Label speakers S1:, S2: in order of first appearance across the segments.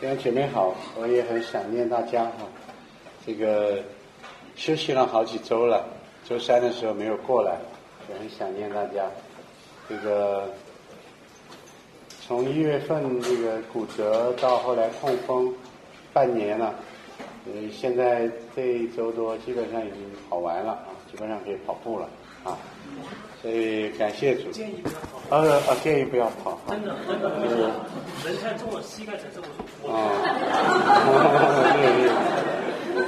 S1: 弟兄姐妹好，我也很想念大家哈。这个休息了好几周了，周三的时候没有过来，也很想念大家。这个从一月份这个骨折到后来痛风，半年了，嗯，现在这一周多基本上已经跑完了啊，基本上可以跑步了啊。所以感谢主。
S2: 建议不要跑。
S1: 呃呃，建议不要跑。
S2: 真的真的，
S1: 是
S2: 人太重了，膝盖才这么重。
S1: 啊，对对，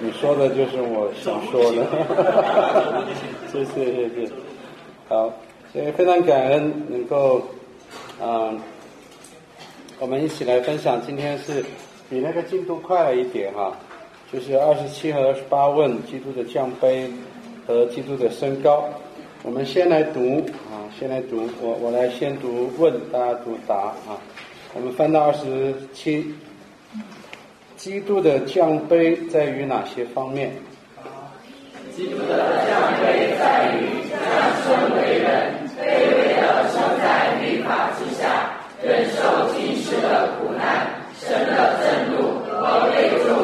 S1: 你说的就是我想说的，谢谢谢谢，好，所以非常感恩能够，嗯，我们一起来分享，今天是比那个进度快了一点哈，就是二十七和二十八问基督的降杯和基督的身高。我们先来读啊，先来读，我我来先读问，大家读答啊。我们翻到二十七，基督的降杯在于哪些方面？基督的降杯在于降生为人，卑微的生在律法之下，忍受今世的苦难，神的震怒和泪中。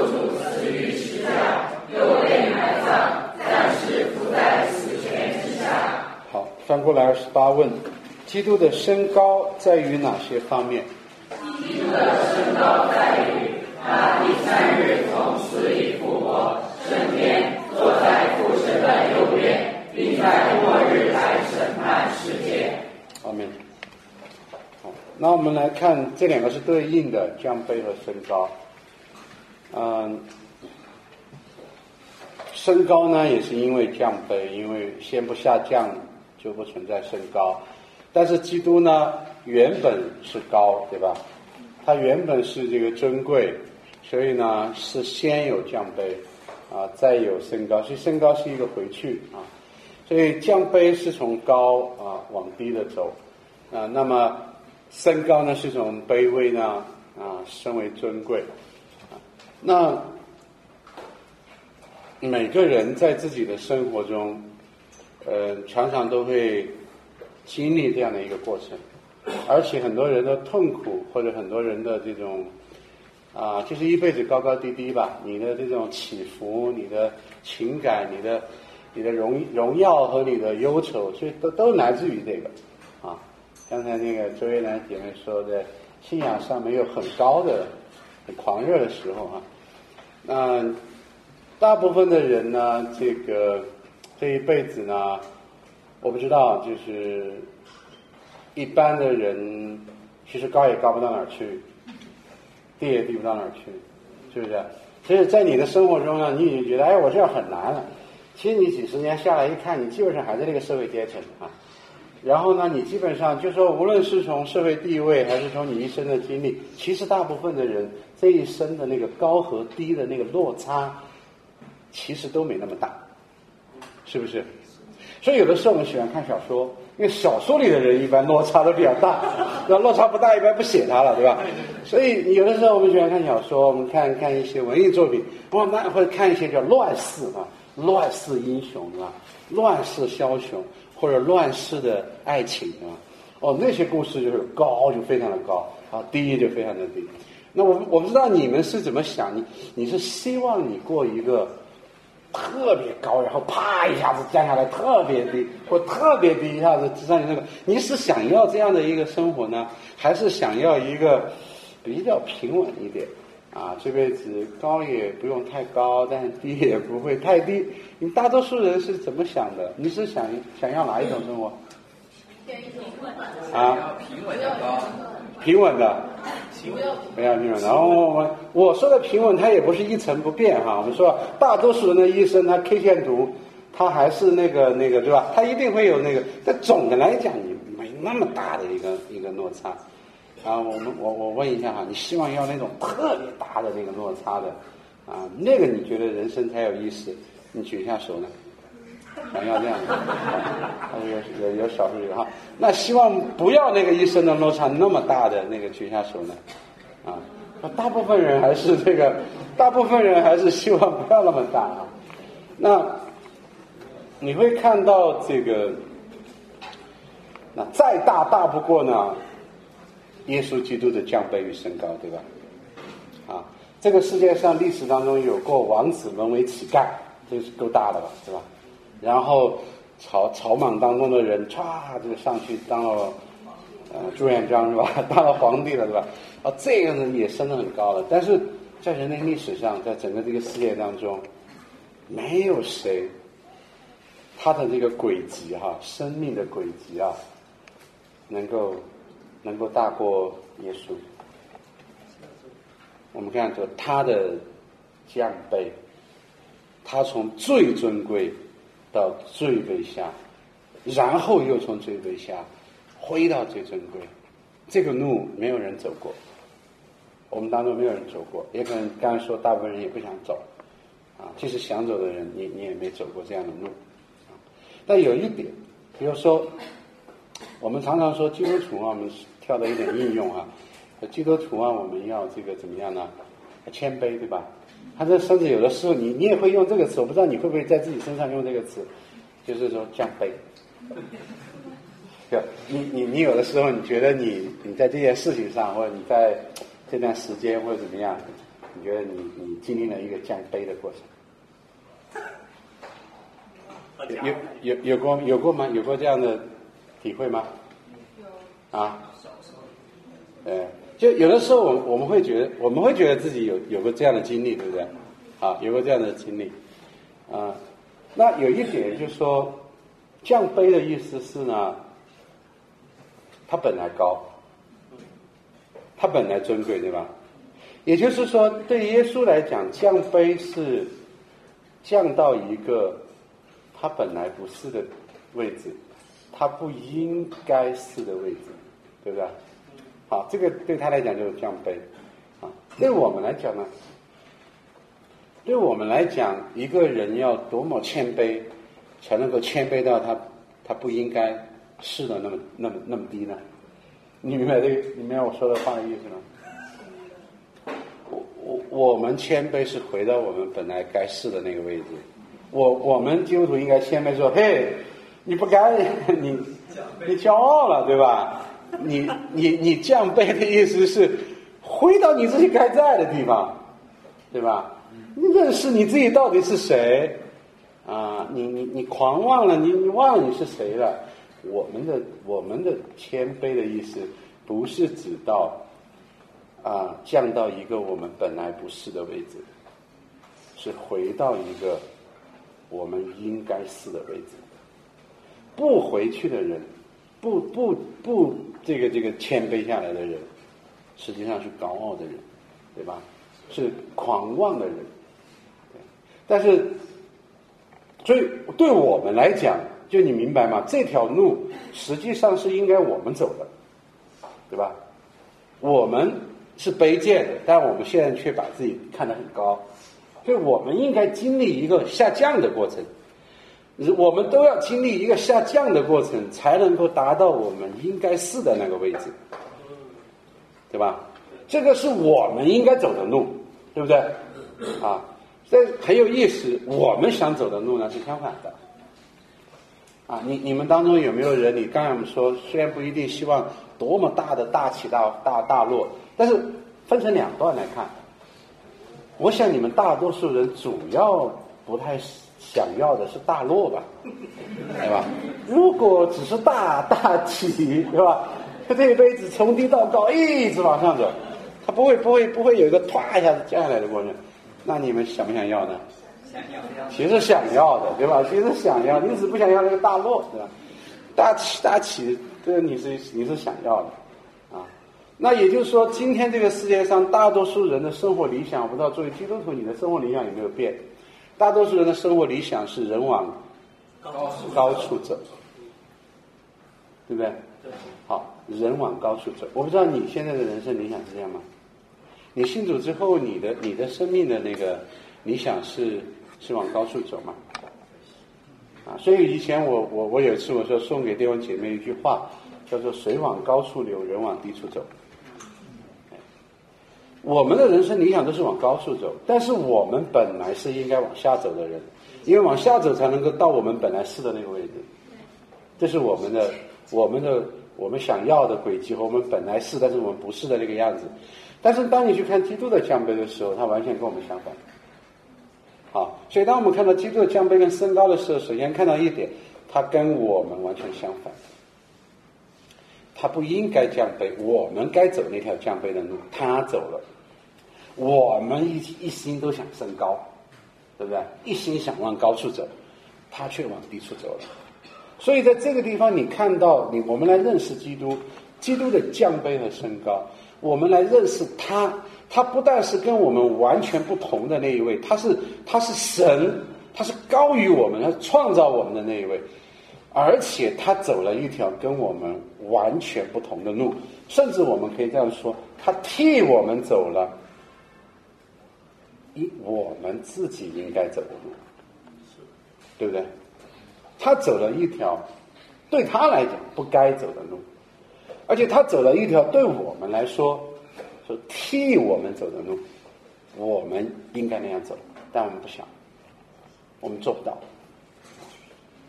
S1: 翻过来二十八问，基督的身高在于哪些方面？基督的身高在于他第三日从死里复活，升天，坐在父神的右边，并在末日来审判世界阿门。好，那我们来看这两个是对应的，降杯和身高。嗯，升高呢也是因为降杯，因为先不下降就不存在升高。但是基督呢原本是高，对吧？他原本是这个尊贵，所以呢是先有降杯，啊，再有升高。所以升高是一个回去啊，所以降杯是从高啊往低的走，啊，那么升高呢是从卑微呢啊升为尊贵，啊，那每个人在自己的生活中，呃，常常都会经历这样的一个过程。而且很多人的痛苦，或者很多人的这种啊，就是一辈子高高低低吧。你的这种起伏，你的情感，你的你的荣荣耀和你的忧愁，所以都都来自于这个啊。刚才那个周月兰姐妹说的，信仰上没有很高的、很狂热的时候啊。那大部分的人呢，这个这一辈子呢，我不知道，就是。一般的人其实高也高不到哪儿去，低也低不到哪儿去，是不是？所以在你的生活中呢，你已经觉得哎，我这样很难了。其实你几十年下来一看，你基本上还在这个社会阶层啊。然后呢，你基本上就说，无论是从社会地位，还是从你一生的经历，其实大部分的人这一生的那个高和低的那个落差，其实都没那么大，是不是？所以有的时候我们喜欢看小说。因为小说里的人一般落差都比较大，那落差不大一般不写他了，对吧？所以有的时候我们喜欢看小说，我们看看一些文艺作品，或那或者看一些叫乱世啊，乱世英雄啊，乱世枭雄或者乱世的爱情啊，哦，那些故事就是高就非常的高啊，低就非常的低。那我我不知道你们是怎么想，你你是希望你过一个？特别高，然后啪一下子降下来，特别低，或特别低一下子上你那个，你是想要这样的一个生活呢，还是想要一个比较平稳一点啊？这辈子高也不用太高，但低也不会太低。你大多数人是怎么想的？你是想想要哪一种生活？啊，
S3: 平稳的高，
S1: 平稳的。不要平稳。然后我我我说的平稳，它也不是一成不变哈。我们说大多数人的一生，他 K 线图，他还是那个那个对吧？他一定会有那个。但总的来讲，你没那么大的一个一个落差。啊，我们我我问一下哈，你希望要那种特别大的那个落差的啊？那个你觉得人生才有意思？你举一下手呢？想要这样的，有有有少数有哈。那希望不要那个一生的落差那么大的那个举下手呢，啊，大部分人还是这个，大部分人还是希望不要那么大啊。那你会看到这个，那再大大不过呢，耶稣基督的降杯与升高，对吧？啊，这个世界上历史当中有过王子沦为乞丐，这是够大的吧，是吧？然后草草莽当中的人歘就上去当了呃朱元璋是吧？当了皇帝了是吧？啊，这个人也升得很高了。但是在人类历史上，在整个这个世界当中，没有谁他的这个轨迹哈，生命的轨迹啊，能够能够大过耶稣。我们看就他的降卑，他从最尊贵到最卑下，然后又从最卑下回到最尊贵，这个路没有人走过，我们当中没有人走过，也可能刚才说大部分人也不想走，啊，即使想走的人，你你也没走过这样的路，但有一点，比如说，我们常常说基督徒啊，我们跳到一点应用啊。基督徒啊，我们要这个怎么样呢？谦卑，对吧？他这甚至有的时候，你你也会用这个词，我不知道你会不会在自己身上用这个词，就是说降杯。对，你你你有的时候，你觉得你你在这件事情上，或者你在这段时间或者怎么样，你觉得你你经历了一个降杯的过程？有有有过有过吗？有过这样的体会吗？有啊，呃。就有的时候，我我们会觉得，我们会觉得自己有有过这样的经历，对不对？啊，有过这样的经历，啊，那有一点就是说，降杯的意思是呢，它本来高，它本来尊贵，对吧？也就是说，对耶稣来讲，降杯是降到一个他本来不是的位置，他不应该是的位置，对不对？啊，这个对他来讲就是降杯，啊，对我们来讲呢，对我们来讲，一个人要多么谦卑，才能够谦卑到他他不应该试的那么那么那么低呢？你明白这个？你明白我说的话的意思吗？我我我们谦卑是回到我们本来该试的那个位置，我我们基督徒应该谦卑说：“嘿，你不该，你你骄傲了，对吧？”你你你降杯的意思是回到你自己该在的地方，对吧？认识你自己到底是谁啊？你你你狂妄了，你你忘了你是谁了？我们的我们的谦卑的意思不是指到啊降到一个我们本来不是的位置，是回到一个我们应该是的位置。不回去的人。不不不，这个这个谦卑下来的人，实际上是高傲的人，对吧？是狂妄的人。但是，所以对我们来讲，就你明白吗？这条路实际上是应该我们走的，对吧？我们是卑贱的，但我们现在却把自己看得很高，所以我们应该经历一个下降的过程。我们都要经历一个下降的过程，才能够达到我们应该是的那个位置，对吧？这个是我们应该走的路，对不对？啊，这很有意思。我们想走的路呢是相反的。啊，你你们当中有没有人？你刚才我们说，虽然不一定希望多么大的大起大大大落，但是分成两段来看，我想你们大多数人主要不太。想要的是大落吧，对吧？如果只是大大起，对吧？他 这一辈子从低到高一直往上走，他不会不会不会有一个唰一下子降下来的过程。那你们想不想要呢？
S2: 想要。
S1: 其实想要的，对吧？其实想要，你只不想要那个大落，对吧？大起大起，这个你是你是想要的啊。那也就是说，今天这个世界上大多数人的生活理想，我不知道作为基督徒，你的生活理想有没有变？大多数人的生活理想是人往高处走，对不对？好，人往高处走。我不知道你现在的人生理想是这样吗？你信主之后，你的你的生命的那个理想是是往高处走吗？啊，所以以前我我我有一次我说送给弟兄姐妹一句话，叫做“水往高处流，人往低处走”。我们的人生理想都是往高处走，但是我们本来是应该往下走的人，因为往下走才能够到我们本来是的那个位置。这是我们的、我们的、我们想要的轨迹和我们本来是，但是我们不是的那个样子。但是当你去看基督的降杯的时候，它完全跟我们相反。好，所以当我们看到基督的降杯跟升高的时候，首先看到一点，它跟我们完全相反。他不应该降杯，我们该走那条降杯的路，他走了。我们一一心都想升高，对不对？一心想往高处走，他却往低处走了。所以在这个地方，你看到你，我们来认识基督，基督的降杯和升高，我们来认识他。他不但是跟我们完全不同的那一位，他是他是神，他是高于我们，他创造我们的那一位。而且他走了一条跟我们完全不同的路，甚至我们可以这样说，他替我们走了一我们自己应该走的路，对不对？他走了一条对他来讲不该走的路，而且他走了一条对我们来说是替我们走的路，我们应该那样走，但我们不想，我们做不到。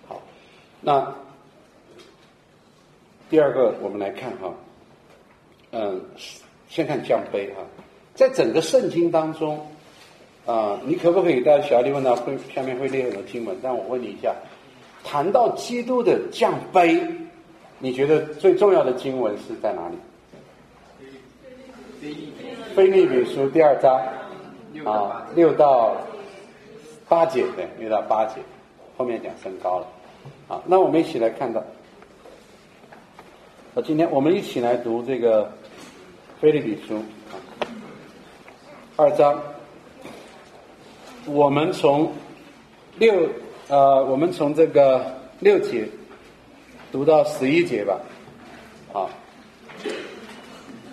S1: 好那第二个，我们来看哈，嗯，先看降杯哈，在整个圣经当中，啊，你可不可以？大家小弟问到会下面会列很多经文，但我问你一下，谈到基督的降杯，你觉得最重要的经文是在哪里？菲利比书第二章啊，六到八节对，六到八节，后面讲升高了。啊，那我们一起来看到，那，今天我们一起来读这个《菲利比书啊》二章。我们从六呃，我们从这个六节读到十一节吧。好，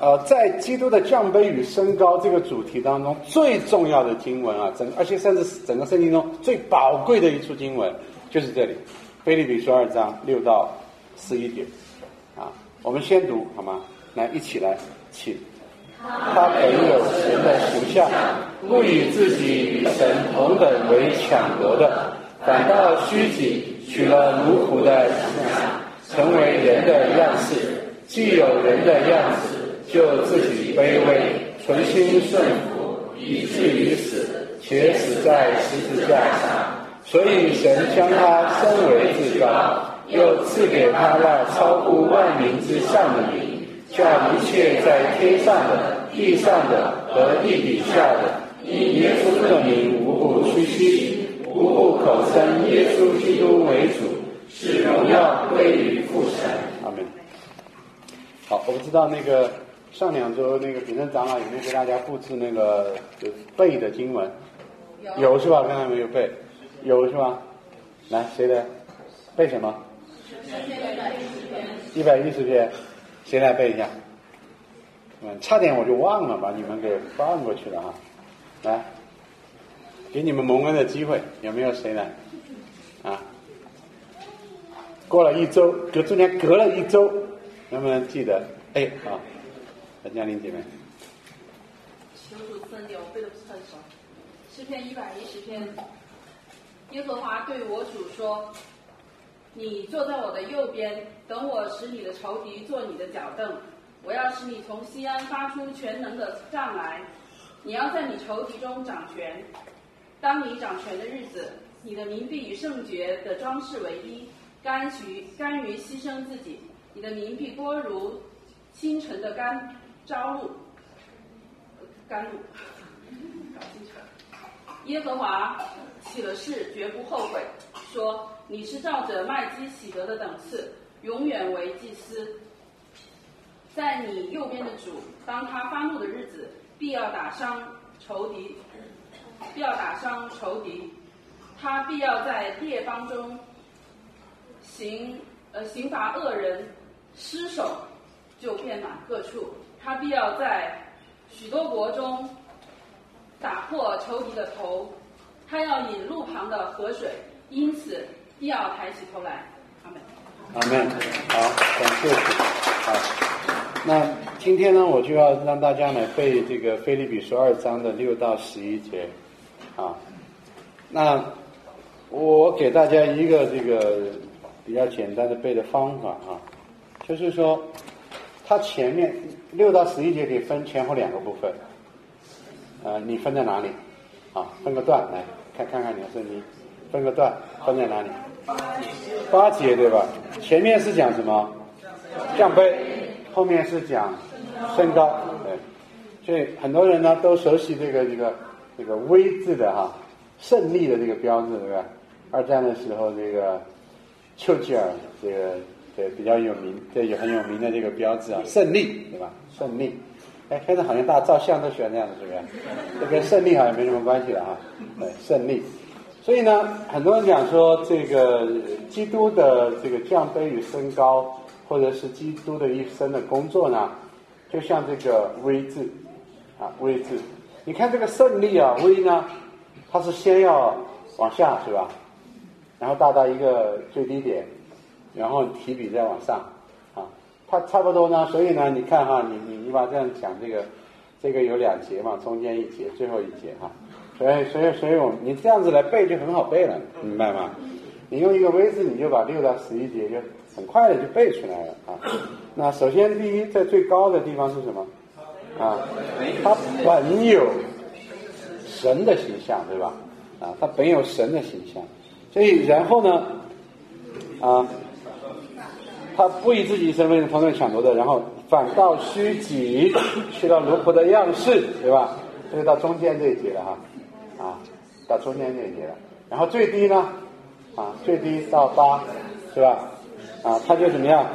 S1: 呃，在基督的降杯与升高这个主题当中，最重要的经文啊，整而且甚至整个圣经中最宝贵的一处经文，就是这里。菲利比书二章六到十一节，啊，我们先读好吗？来，一起来，请。他本有神的形象，不以自己与神同等为抢夺的，反倒虚己，取了奴仆的形象，成为人的样式。既有人的样子，就自己卑微，存心顺服，以至于死，且死在十字架上。所以神将他升为至高，又赐给他那超乎万民之上的名，叫一切在天上的、地上的和地底下的，以耶稣的名无不屈膝，无不口称耶稣基督为主，使荣耀归于父神。阿门。好，我不知道那个上两周那个秉正长老有没有给大家布置那个背的经文？有是吧？刚才没有背。有是吧？来，谁来背什么？一百一十篇，谁来背一下？嗯，差点我就忘了，把你们给放过去了哈。来，给你们蒙恩的机会，有没有谁来？啊？过了一周，隔中间隔了一周，能不能记得？哎，好，嘉玲姐妹。
S3: 求主赐给我背的不是很熟，诗篇一百一十篇。耶和华对我主说：“你坐在我的右边，等我使你的仇敌坐你的脚凳。我要使你从西安发出全能的杖来。你要在你仇敌中掌权。当你掌权的日子，你的民必与圣爵的装饰为一，甘于甘于牺牲自己。你的民必多如清晨的甘朝露，甘露。耶和华。”起了誓，绝不后悔。说你是照着麦基喜德的等次，永远为祭司。在你右边的主，当他发怒的日子，必要打伤仇敌，必要打伤仇敌。他必要在列邦中行呃刑罚恶人，失手就遍满各处。他必要在许多国中打破仇敌的头。他要引路旁的河水，因此必要抬起头来。阿门。阿门。好，
S1: 感谢。好，那今天呢，我就要让大家来背这个《菲利比书》二章的六到十一节。啊，那我给大家一个这个比较简单的背的方法啊，就是说，他前面六到十一节可以分前后两个部分。呃，你分在哪里？啊，分个段来看看看你的圣经，分个段分在哪里？八节对吧？前面是讲什么？降杯，后面是讲身高，对。所以很多人呢都熟悉这个这个这个“威”字的哈，胜利的这个标志，对吧？二战的时候，这个丘吉尔这个对比较有名，这也很有名的这个标志啊，胜利，对吧？胜利。哎，现在好像大家照相都喜欢这样的，是不是？这跟胜利好像没什么关系了哈。对，胜利。所以呢，很多人讲说，这个基督的这个降卑与升高，或者是基督的一生的工作呢，就像这个“ V ”字。啊，，V 字，你看这个胜利啊，，V 呢，它是先要往下是吧？然后到达一个最低点，然后提笔再往上，啊，它差不多呢。所以呢，你看哈，你你你把这样讲，这个这个有两节嘛，中间一节，最后一节哈。所以所以所以我你这样子来背就很好背了，明白吗？你用一个 V 字，你就把六到十一节就很快的就背出来了啊。那首先第一，在最高的地方是什么？啊，他本有神的形象，对吧？啊，他本有神的形象，所以然后呢，啊，他不以自己身份同等抢夺的，然后反倒虚己，去到奴仆的样式，对吧？这就到中间这一节了哈，啊，到中间这一节了。然后最低呢，啊，最低到八，是吧？啊，他就怎么样？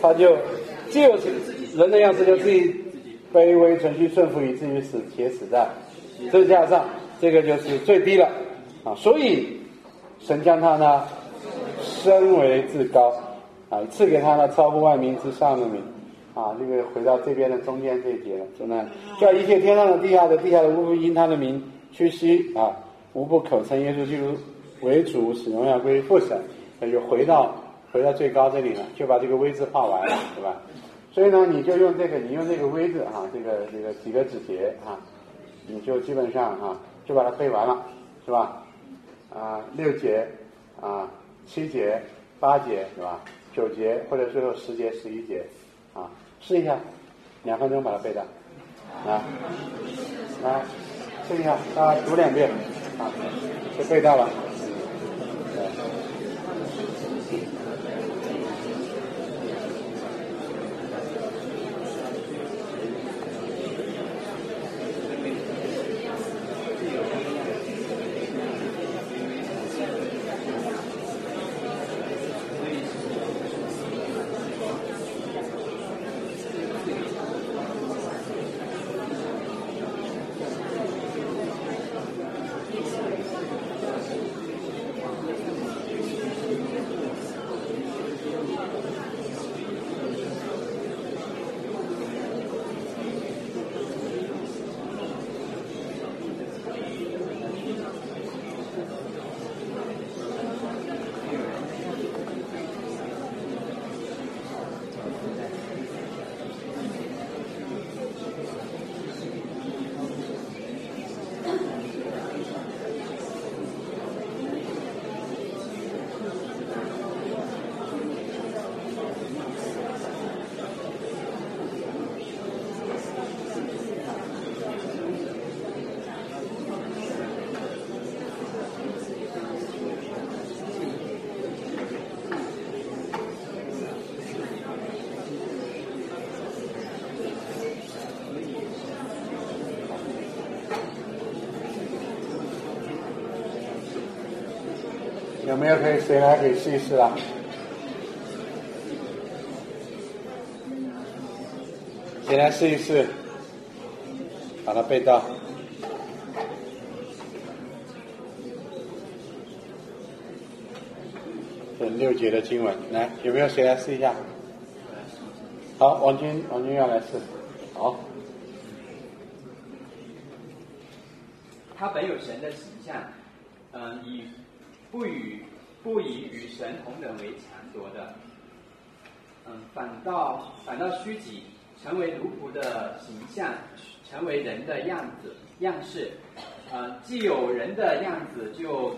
S1: 他就就是人的样子，就自己。卑微、程序顺服，以至于死，且死在这架上，这个就是最低了啊！所以神将他呢升为至高啊，赐给他呢超乎万民之上的名啊！这个回到这边的中间这一节了，真的叫一切天上的、地下的、地下的无不因他的名屈膝啊，无不口称耶稣基督为主，使荣耀归于父神。那就回到回到最高这里了，就把这个位置画完了，对吧？所以呢，你就用这个，你用这个“微”字啊，这个这个几个指节啊，你就基本上啊就把它背完了，是吧？啊，六节啊，七节、八节是吧？九节或者最后十节、十一节啊，试一下，两分钟把它背的啊，来试一下，啊，读两遍啊，就背到了。有没有可以谁来可以试一试啊？谁来试一试？把它背到。这六节的经文，来，有没有谁来试一下？好，王军，王军要来试。好。
S4: 他本有神的形象，嗯，以。不与不以与神同等为强夺的，嗯，反倒反倒虚己，成为奴仆的形象，成为人的样子样式，呃，既有人的样子，就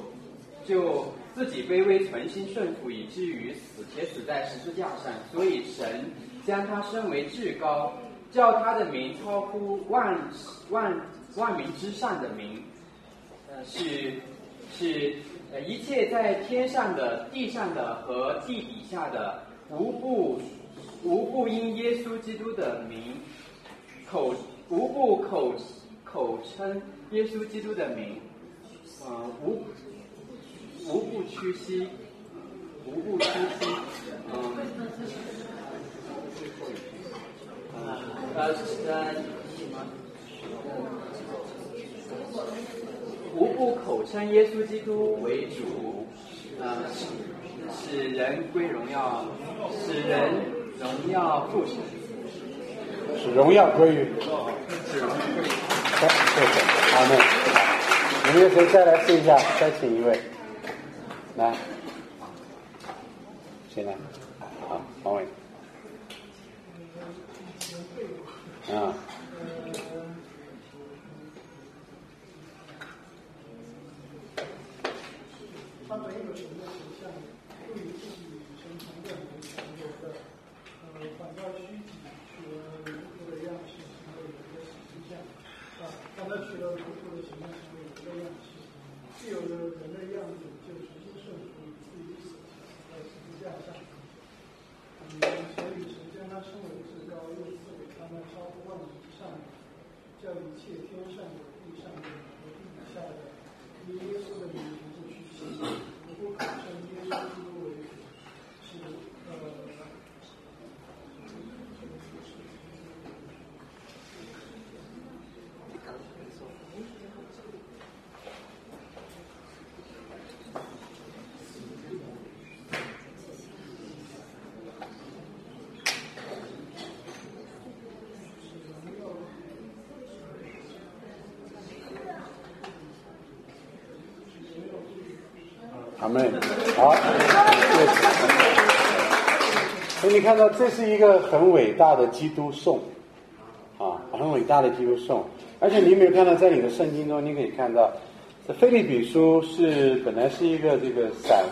S4: 就自己卑微存心顺服，以至于死，且死在十字架上。所以神将他升为至高，叫他的名超乎万万万民之上的名，呃，是是呃一切在天上的、地上的和地底下的，无不无不因耶稣基督的名口无不口口称耶稣基督的名，呃无无不屈膝，无不屈膝，嗯、呃呃呃无不口称耶稣基督为主，呃，使使人归荣耀，使人荣耀父神，
S1: 使荣耀归于
S4: 使荣耀归于
S1: 好谢谢，阿门。好，有没有谁再来试一下？再请一位，来，谁来？好，王伟。啊，
S5: 他本有神的形象，不与自己神同等为强有的，呃，反倒虚己，取了奴仆的样式，成为人的形象。啊，当他取了奴仆的形象，成为人的样式，既有了人的样子，就直接顺服于自己死在十字架上。嗯，所以神将他称为至高，又赐给他那超乎万民之上的，叫一切天上的、地上的和地底下的，以耶稣的名字去行，如果口称耶稣基督为主，是呃。
S1: 阿妹，好，谢谢。所以你看到，这是一个很伟大的基督颂，啊，很伟大的基督颂。而且你有没有看到，在你的圣经中，你可以看到，这菲利比书是本来是一个这个散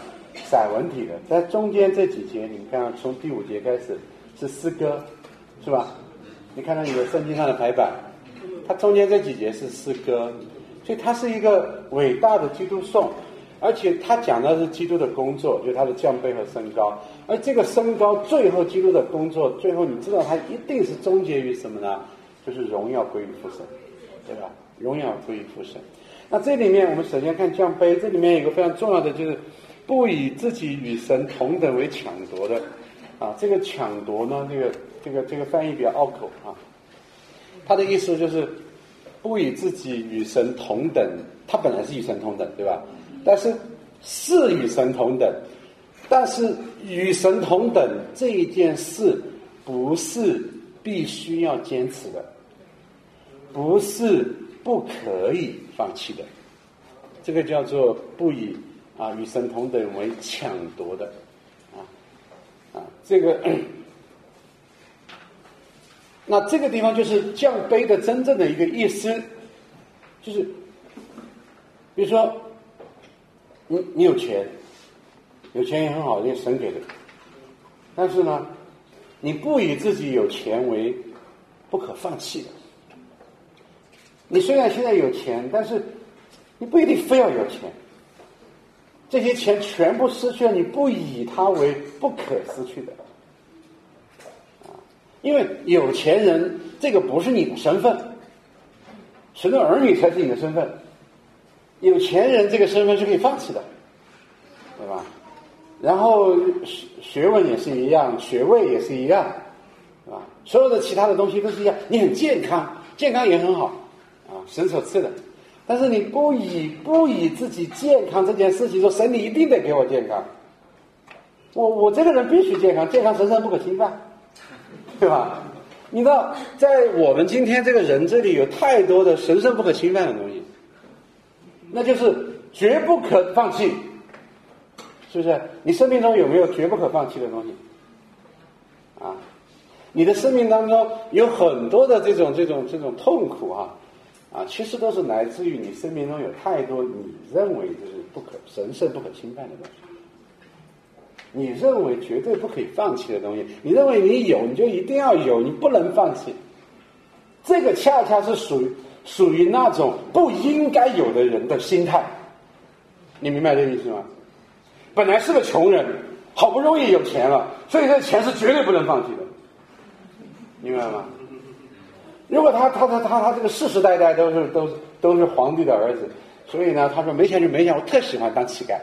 S1: 散文体的，在中间这几节，你们看从第五节开始是诗歌，是吧？你看到你的圣经上的排版，它中间这几节是诗歌，所以它是一个伟大的基督颂。而且他讲的是基督的工作，就是他的降卑和升高。而这个升高，最后基督的工作，最后你知道他一定是终结于什么呢？就是荣耀归于父神，对吧？荣耀归于父神。那这里面我们首先看降卑，这里面有一个非常重要的就是不以自己与神同等为抢夺的啊。这个抢夺呢，这个这个这个翻译比较拗口啊。他的意思就是不以自己与神同等，他本来是与神同等，对吧？但是是与神同等，但是与神同等这一件事不是必须要坚持的，不是不可以放弃的，这个叫做不以啊与神同等为抢夺的，啊啊这个，那这个地方就是降卑的真正的一个意思，就是比如说。你你有钱，有钱也很好，因为神给的。但是呢，你不以自己有钱为不可放弃的。你虽然现在有钱，但是你不一定非要有钱。这些钱全部失去了，你不以它为不可失去的。因为有钱人这个不是你的身份，神的儿女才是你的身份。有钱人这个身份是可以放弃的，对吧？然后学学问也是一样，学位也是一样，对吧？所有的其他的东西都是一样。你很健康，健康也很好，啊，神所赐的。但是你不以不以自己健康这件事情说，神你一定得给我健康。我我这个人必须健康，健康神圣不可侵犯，对吧？你知道，在我们今天这个人这里有太多的神圣不可侵犯的东西。那就是绝不可放弃，是不是？你生命中有没有绝不可放弃的东西？啊，你的生命当中有很多的这种这种这种痛苦啊，啊，其实都是来自于你生命中有太多你认为就是不可神圣不可侵犯的东西，你认为绝对不可以放弃的东西，你认为你有你就一定要有，你不能放弃，这个恰恰是属于属于那种不应该有的人的心态。你明白这意思吗？本来是个穷人，好不容易有钱了，所以这钱是绝对不能放弃的。明白吗？如果他他他他他这个世世代代都是都都是皇帝的儿子，所以呢，他说没钱就没钱，我特喜欢当乞丐。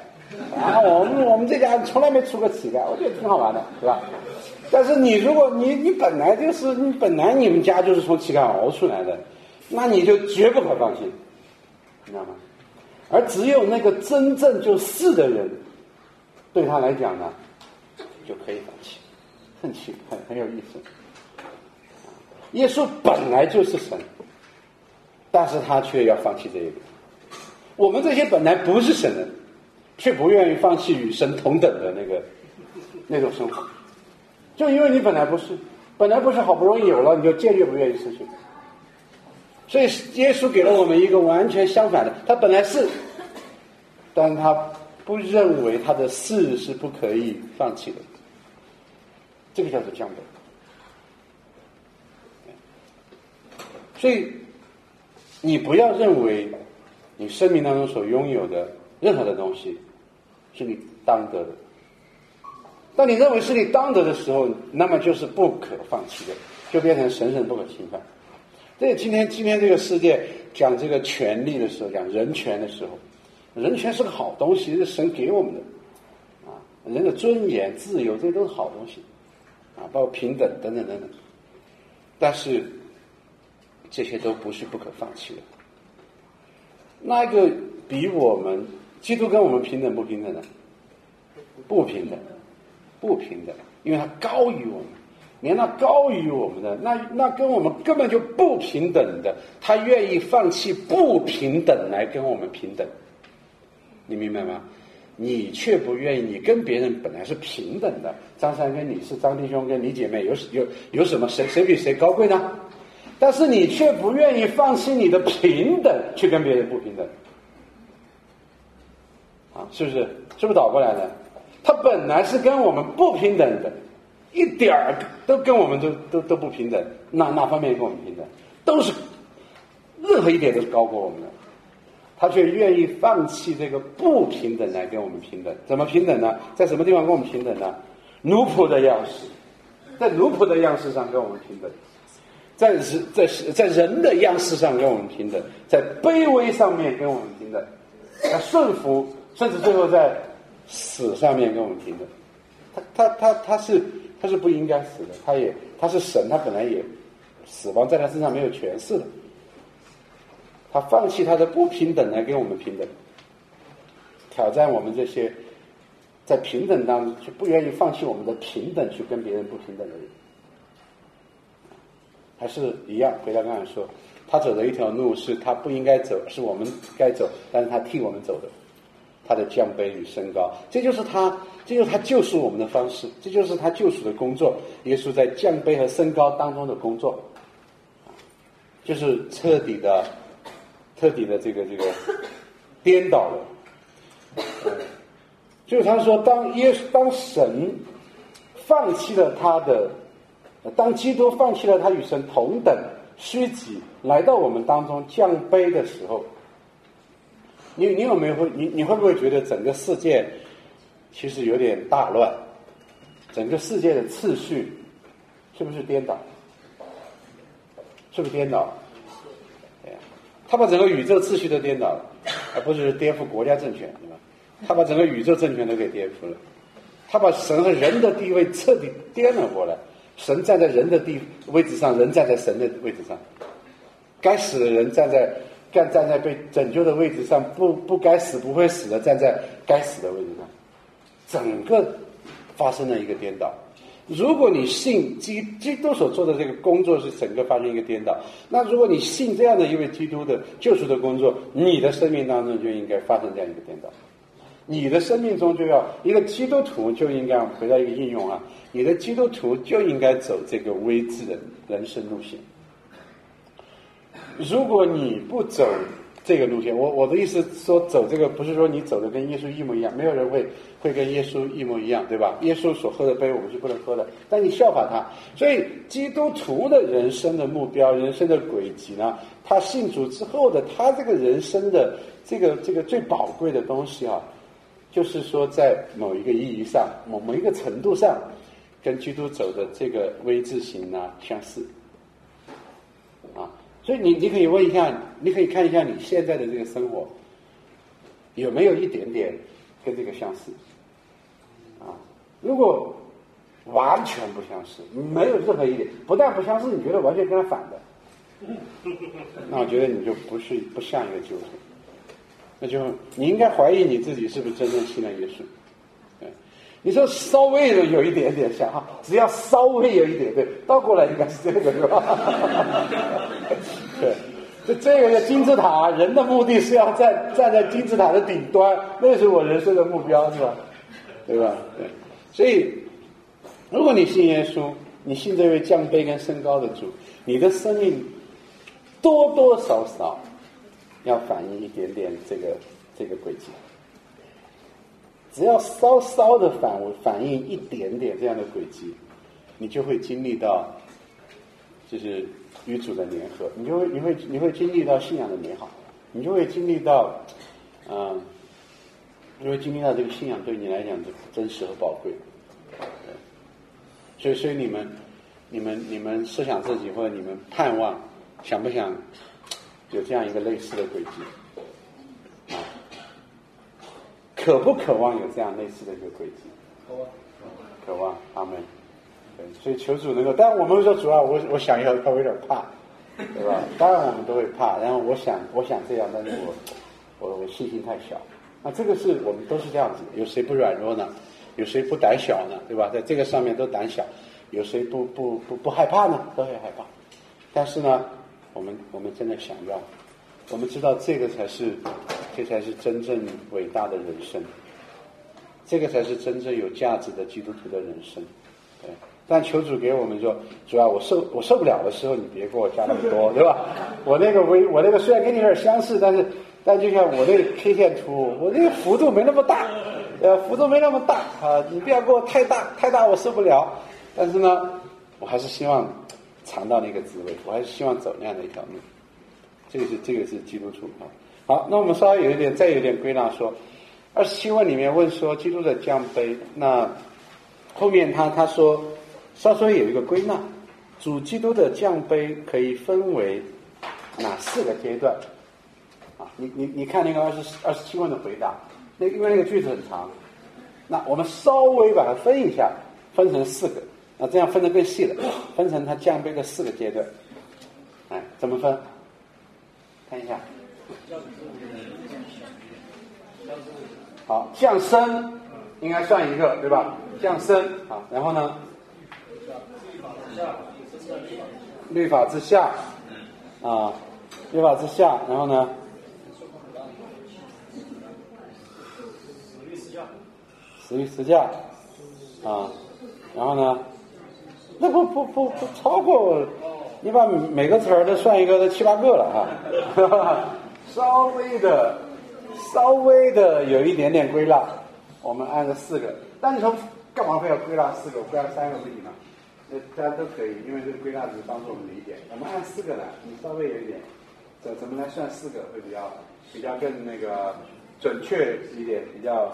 S1: 啊，我们我们这家从来没出过乞丐，我觉得挺好玩的，是吧？但是你如果你你本来就是你本来你们家就是从乞丐熬出来的，那你就绝不可放弃，你知道吗？而只有那个真正就是的人，对他来讲呢，就可以放弃，很奇很很有意思。耶稣本来就是神，但是他却要放弃这一点。我们这些本来不是神人，却不愿意放弃与神同等的那个那种生活，就因为你本来不是，本来不是好不容易有了，你就坚决不愿意失去。所以耶稣给了我们一个完全相反的，他本来是，但他不认为他的事是不可以放弃的，这个叫做降本。所以，你不要认为你生命当中所拥有的任何的东西是你当得的。当你认为是你当得的时候，那么就是不可放弃的，就变成神圣不可侵犯。这今天今天这个世界讲这个权利的时候，讲人权的时候，人权是个好东西，是神给我们的啊，人的尊严、自由，这些都是好东西啊，包括平等等等等等。但是。这些都不是不可放弃的。那个比我们基督跟我们平等不平等的？不平等，不平等，因为他高于我们，连那高于我们的，那那跟我们根本就不平等的，他愿意放弃不平等来跟我们平等，你明白吗？你却不愿意，你跟别人本来是平等的，张三跟李四，张弟兄跟李姐妹，有有有什么谁谁比谁高贵呢？但是你却不愿意放弃你的平等，去跟别人不平等，啊，是不是？是不是倒过来的？他本来是跟我们不平等的，一点儿都跟我们都都都不平等，哪哪方面跟我们平等？都是任何一点都是高过我们的，他却愿意放弃这个不平等来跟我们平等。怎么平等呢？在什么地方跟我们平等呢？奴仆的样式，在奴仆的样式上跟我们平等。在人在在人的样式上跟我们平等，在卑微上面跟我们平等，在顺服，甚至最后在死上面跟我们平等。他他他他是他是不应该死的，他也他是神，他本来也死亡在他身上没有权势的。他放弃他的不平等来跟我们平等，挑战我们这些在平等当中却不愿意放弃我们的平等去跟别人不平等的人。还是一样，回到刚才说，他走的一条路是他不应该走，是我们该走，但是他替我们走的，他的降卑与升高，这就是他，这就是他救赎我们的方式，这就是他救赎的工作。耶稣在降卑和升高当中的工作，就是彻底的、彻底的这个这个颠倒了。就是他说，当耶稣当神放弃了他的。当基督放弃了他与神同等虚己，来到我们当中降卑的时候，你你有没有会你你会不会觉得整个世界其实有点大乱？整个世界的次序是不是颠倒？是不是颠倒？他把整个宇宙秩序都颠倒了，而不是颠覆国家政权，对吧？他把整个宇宙政权都给颠覆了，他把神和人的地位彻底颠了过来。神站在人的地位置上，人站在神的位置上。该死的人站在站站在被拯救的位置上，不不该死不会死的站在该死的位置上。整个发生了一个颠倒。如果你信基基督所做的这个工作是整个发生一个颠倒，那如果你信这样的一位基督的救赎的工作，你的生命当中就应该发生这样一个颠倒。你的生命中就要一个基督徒就应该回到一个应用啊。你的基督徒就应该走这个微智的人生路线。如果你不走这个路线。我我的意思说，走这个不是说你走的跟耶稣一模一样，没有人会会跟耶稣一模一样，对吧？耶稣所喝的杯，我们是不能喝的，但你效法他。所以，基督徒的人生的目标、人生的轨迹呢，他信主之后的他这个人生的这个这个最宝贵的东西啊，就是说在某一个意义上、某某一个程度上，跟基督走的这个 V 字形呢相似。啊，所以你你可以问一下，你可以看一下你现在的这个生活，有没有一点点跟这个相似？啊，如果完全不相似，没有任何一点，不但不相似，你觉得完全跟他反的，那我觉得你就不是不像一个基督徒，那就你应该怀疑你自己是不是真正信了耶稣。你说稍微有有一点点像哈，只要稍微有一点对，倒过来应该是这个是吧？对，这这个叫金字塔，人的目的是要站站在金字塔的顶端，那是我人生的目标，是吧？对吧？对，所以如果你信耶稣，你信这位降卑跟升高的主，你的生命多多少少要反映一点点这个这个轨迹。只要稍稍的反反映一点点这样的轨迹，你就会经历到，就是与主的联合，你就会你会你会经历到信仰的美好，你就会经历到，嗯，你会经历到这个信仰对你来讲的真实和宝贵。所以，所以你们，你们，你们设想自己或者你们盼望，想不想有这样一个类似的轨迹？渴不渴望有这样类似的一个轨迹？渴望，渴望，阿门。对，所以求主能够，但我们说主要我我想要，他有点怕，对吧？当然我们都会怕，然后我想我想这样，但是我我我信心太小。那这个是我们都是这样子，有谁不软弱呢？有谁不胆小呢？对吧？在这个上面都胆小，有谁不不不不害怕呢？都会害怕。但是呢，我们我们真的想要，我们知道这个才是，这才是真正伟大的人生，这个才是真正有价值的基督徒的人生。对。但求主给我们说，主要我受我受不了的时候，你别给我加那么多，对吧？我那个微我那个虽然跟你有点相似，但是但就像我那个 K 线图，我那个幅度没那么大。呃，幅度没那么大啊，你不要给我太大，太大我受不了。但是呢，我还是希望尝到那个滋味，我还是希望走那样的一条路。这个是这个是基督徒啊。好，那我们稍微有一点，再有一点归纳说，二十七问里面问说基督的降杯，那后面他他说稍稍有一个归纳，主基督的降杯可以分为哪四个阶段？啊，你你你看那个二十二十七问的回答。那因为那个句子很长，那我们稍微把它分一下，分成四个，那这样分的更细了，分成它降杯的四个阶段，哎，怎么分？看一下。好，降生应该算一个对吧？降生好，然后呢？律法之下，啊，律法之下，然后呢？死于实价，啊，然后呢？那不不不不超过，你把每个词儿都算一个，都七八个了啊，稍微的，稍微的有一点点归纳，我们按个四个。但你说干嘛非要归纳四个？归纳三个不行吗？呃，大家都可以，因为这个归纳只是帮助我们理解。我们按四个来，你稍微有一点，怎怎么来算四个会比较比较更那个准确一点，比较。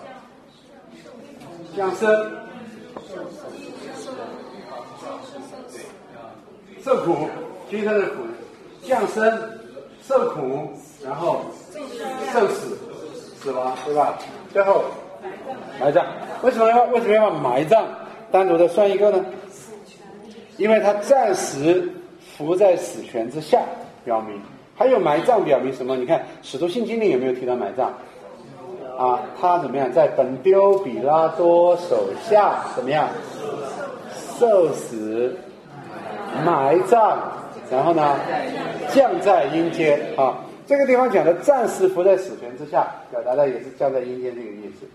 S1: 降生，受苦，今生的苦，降生，受苦，然后受死，死亡，对吧？最后埋葬，为什么要为什么要把埋葬？单独的算一个呢？因为他暂时伏在死权之下，表明还有埋葬，表明什么？你看《使徒信经》里有没有提到埋葬？啊，他怎么样？在本丢比拉多手下怎么样？受死、埋葬，然后呢，降在阴间。啊，这个地方讲的暂时伏在死权之下，表达的也是降在阴间这个意思。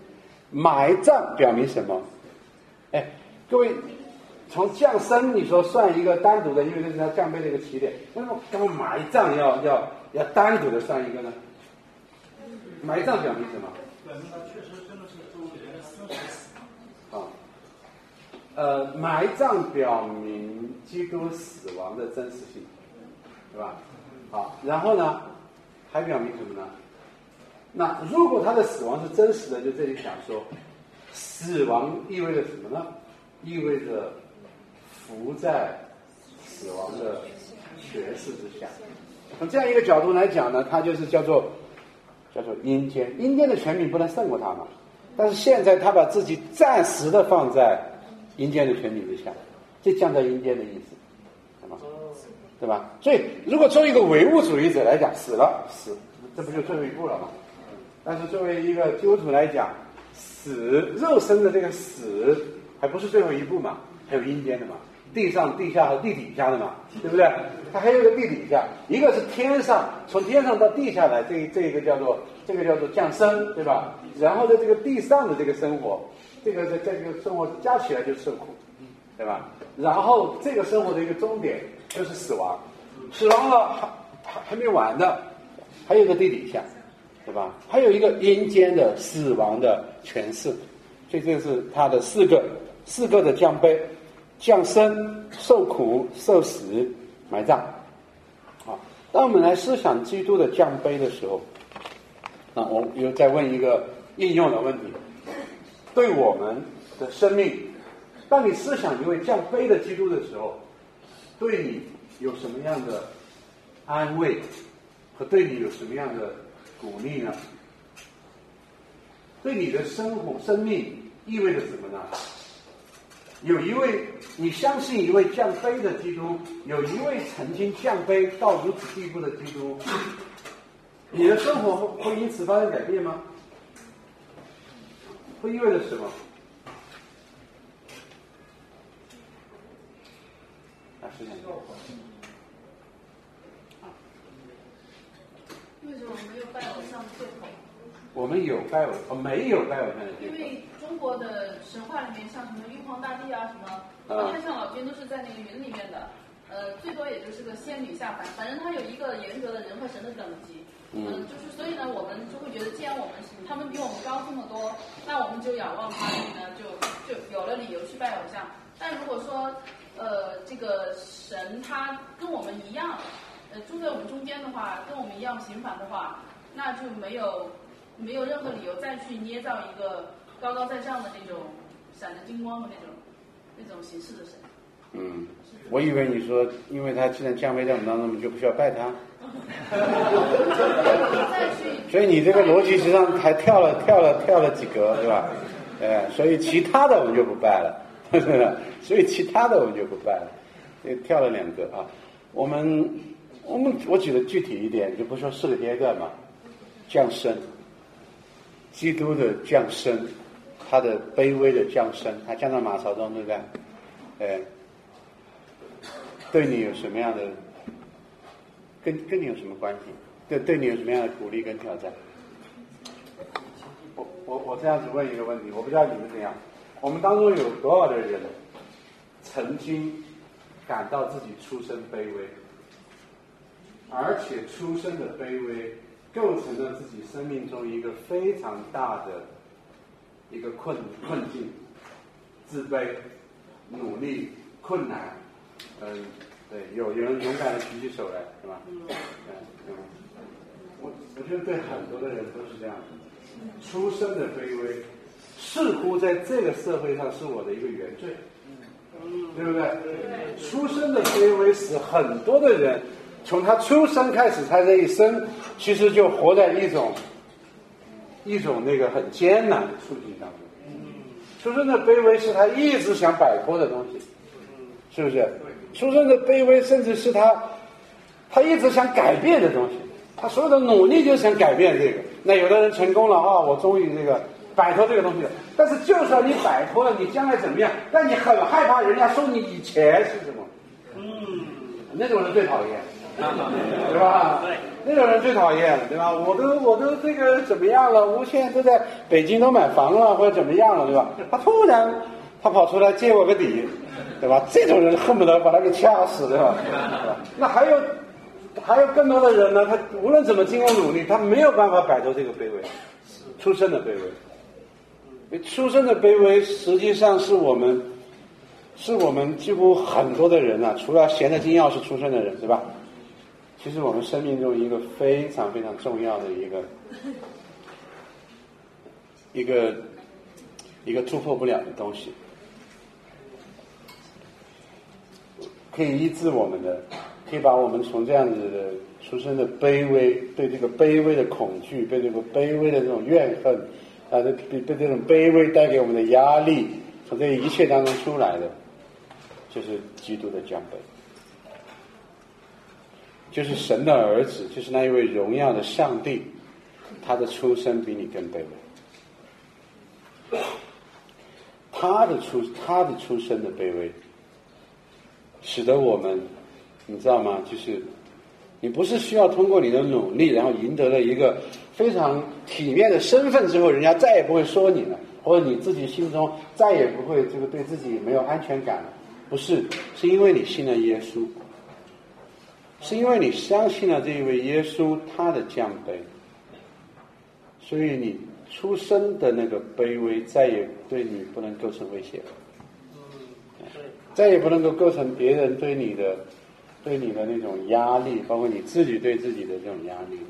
S1: 埋葬表明什么？哎，各位，从降生你说算一个单独的，因为这是他降杯的一个起点。为什么刚埋葬要要要单独的算一个呢？埋葬表明什么？
S5: 表明他确实真的是作为人的生死死亡。
S1: 啊，呃，埋葬表明基督死亡的真实性，对吧？好，然后呢，还表明什么呢？那如果他的死亡是真实的，就这里想说，死亡意味着什么呢？意味着伏在死亡的权势之下。从这样一个角度来讲呢，它就是叫做叫做阴间，阴间的权柄不能胜过他嘛。但是现在他把自己暂时的放在阴间的权柄之下，这降在阴间的意思，对吗？对吧？所以如果作为一个唯物主义者来讲，死了死，这不就最后一步了吗？但是作为一个基督徒来讲，死肉身的这个死还不是最后一步嘛，还有阴间的嘛，地上、地下和地底下的嘛，对不对？它还有一个地底下，一个是天上，从天上到地下来，这这个叫做这个叫做降生，对吧？然后在这个地上的这个生活，这个在这个生活加起来就是受苦，对吧？然后这个生活的一个终点就是死亡，死亡了还还还没完的，还有一个地底下。对吧？还有一个阴间的死亡的诠释，所以这是他的四个四个的降杯：降生、受苦、受死、埋葬。好，当我们来思想基督的降杯的时候，那我又再问一个应用的问题：对我们的生命，当你思想一位降杯的基督的时候，对你有什么样的安慰，和对你有什么样的？鼓励呢？对你的生活、生命意味着什么呢？有一位你相信一位降杯的基督，有一位曾经降杯到如此地步的基督，你的生活会会因此发生改变吗？会意味着什么？啊，是这样。
S3: 为什么没有拜偶像的借口？
S1: 我们有拜偶，哦，没有拜偶像的。
S3: 因为中国的神话里面，像什么玉皇大帝啊，什么太上老君都是在那个云里面的，呃，最多也就是个仙女下凡，反正他有一个严格的人和神的等级。嗯，就是所以呢，我们就会觉得，既然我们他们比我们高这么多，那我们就仰望他，所以呢，就就有了理由去拜偶像。但如果说，呃，这个神他跟我们一样。呃住在我们中间的话，跟我们一样平凡的话，那就没有没有任何理由再去捏造一个高高在上的那种闪着金光的那种那种形式的神。
S1: 嗯，我以为你说，因为他既然降位在我们当中，我们就不需要拜他。所以你这个逻辑实际上还跳了跳了跳了几格，对吧？哎，所以其他的我们就不拜了，所以其他的我们就不拜了，跳了两个啊，我们。我们我举的具体一点，就不说四个阶段嘛，降生，基督的降生，他的卑微的降生，他降到马槽中，对不对？哎，对你有什么样的，跟跟你有什么关系？对对你有什么样的鼓励跟挑战？我我我这样子问一个问题，我不知道你们怎样，我们当中有多少的人曾经感到自己出身卑微？而且出生的卑微，构成了自己生命中一个非常大的一个困困境，自卑、努力、困难，嗯，对，有有人勇敢的举起手来，是吧？嗯，嗯，我我觉得对很多的人都是这样的，出生的卑微，似乎在这个社会上是我的一个原罪，嗯，对不对？出生的卑微使很多的人。从他出生开始，他这一生其实就活在一种一种那个很艰难的处境当中。出生的卑微是他一直想摆脱的东西，是不是？出生的卑微甚至是他他一直想改变的东西。他所有的努力就想改变这个。那有的人成功了啊，我终于这个摆脱这个东西了。但是就算你摆脱了，你将来怎么样？但你很害怕人家说你以前是什么？嗯，那种人最讨厌。对吧？对那种人最讨厌，对吧？我都我都这个怎么样了？我现在都在北京都买房了，或者怎么样了，对吧？他突然他跑出来借我个底，对吧？这种人恨不得把他给掐死，对吧？那还有还有更多的人呢，他无论怎么经过努力，他没有办法摆脱这个卑微，出生的卑微。出生的卑微实际上是我们，是我们几乎很多的人啊，除了闲着金钥匙出生的人，对吧？其实我们生命中一个非常非常重要的一个一个一个突破不了的东西，可以医治我们的，可以把我们从这样子的出生的卑微，对这个卑微的恐惧，被这个卑微的这种怨恨，啊，被被这种卑微带给我们的压力，从这一切当中出来的，就是基督的降卑，就是神的儿子，就是那一位荣耀的上帝，他的出生比你更卑微，他的出他的出生的卑微。使得我们，你知道吗？就是你不是需要通过你的努力，然后赢得了一个非常体面的身份之后，人家再也不会说你了，或者你自己心中再也不会这个对自己没有安全感了。不是，是因为你信了耶稣，是因为你相信了这一位耶稣他的降卑，所以你出生的那个卑微再也对你不能构成威胁了。再也不能够构成别人对你的、对你的那种压力，包括你自己对自己的这种压力了。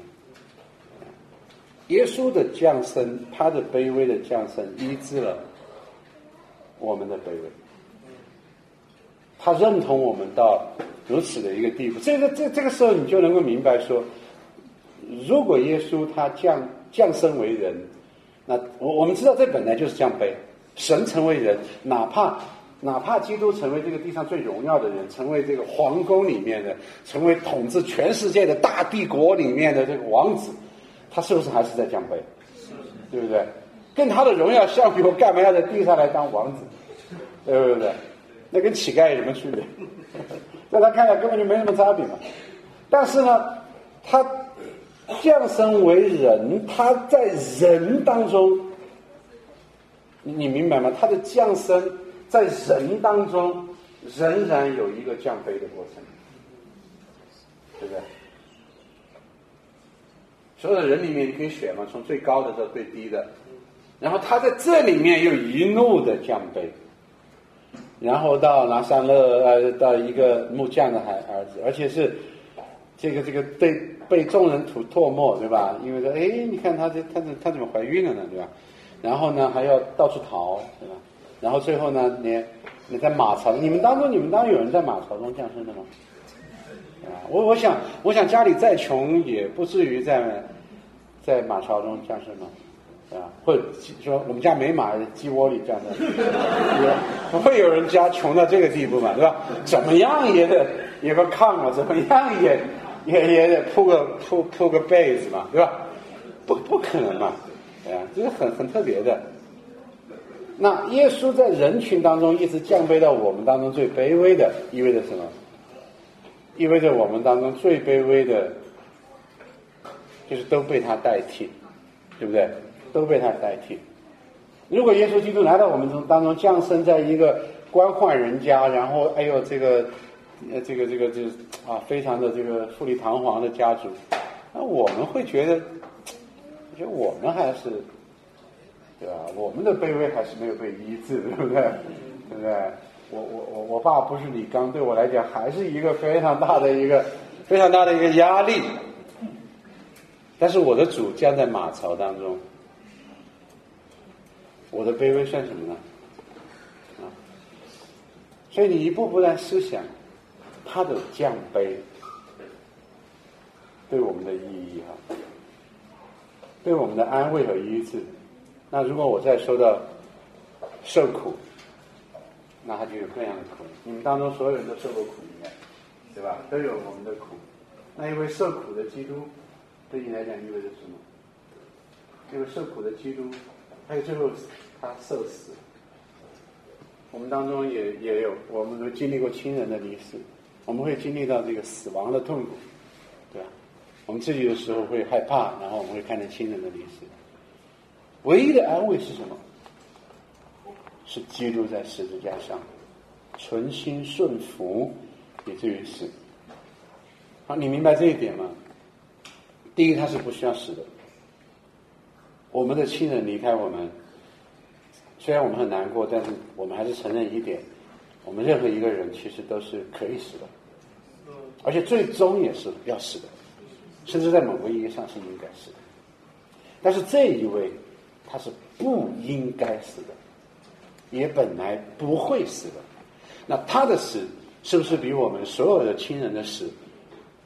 S1: 耶稣的降生，他的卑微的降生，医治了我们的卑微。他认同我们到如此的一个地步，这个这这个时候，你就能够明白说，如果耶稣他降降生为人，那我我们知道这本来就是降卑，神成为人，哪怕。哪怕基督成为这个地上最荣耀的人，成为这个皇宫里面的，成为统治全世界的大帝国里面的这个王子，他是不是还是在降卑？对不对？跟他的荣耀相比，我干嘛要在地上来当王子？对不对？那跟乞丐有什么区别？在他看来根本就没什么差别嘛。但是呢，他降生为人，他在人当中，你明白吗？他的降生。在人当中，仍然有一个降卑的过程，对不对？所有的人里面，你可以选嘛，从最高的到最低的。然后他在这里面又一路的降卑，然后到拿撒勒呃，到一个木匠的孩儿子，而且是这个这个被被众人吐唾沫，对吧？因为说，哎，你看他这他怎他怎么怀孕了呢，对吧？然后呢，还要到处逃，对吧？然后最后呢，你你在马槽，你们当中你们当中有人在马槽中降生的吗？啊，我我想我想家里再穷也不至于在在马槽中降生嘛，啊，或者说我们家没马，鸡窝里降生，不会有人家穷到这个地步嘛，对吧？怎么样也得有个炕啊，怎么样也也也得铺个铺铺个被子嘛，对吧？不不可能嘛，啊，这是很很特别的。那耶稣在人群当中一直降卑到我们当中最卑微的，意味着什么？意味着我们当中最卑微的，就是都被他代替，对不对？都被他代替。如果耶稣基督来到我们中当中，降生在一个官宦人家，然后哎呦这个，呃这个这个就是啊非常的这个富丽堂皇的家族，那我们会觉得，我觉得我们还是。对吧？我们的卑微还是没有被医治，对不对？对不对？我我我我爸不是李刚，对我来讲还是一个非常大的一个 非常大的一个压力。但是我的主将在马槽当中，我的卑微算什么呢？啊！所以你一步步在思想他的降卑对我们的意义哈，对我们的安慰和医治。那如果我再说到受苦，那他就有各样的苦。你们当中所有人都受过苦，应该对吧？都有我们的苦。那因为受苦的基督，对你来讲意味着什么？因为受苦的基督，还有最后他受死。我们当中也也有，我们都经历过亲人的离世，我们会经历到这个死亡的痛苦，对吧？我们自己的时候会害怕，然后我们会看见亲人的离世。唯一的安慰是什么？是基督在十字架上存心顺服，以至于死。好，你明白这一点吗？第一，他是不需要死的。我们的亲人离开我们，虽然我们很难过，但是我们还是承认一点：我们任何一个人其实都是可以死的，而且最终也是要死的，甚至在某个意义上是应该死的。但是这一位，他是不应该死的，也本来不会死的。那他的死是不是比我们所有的亲人的死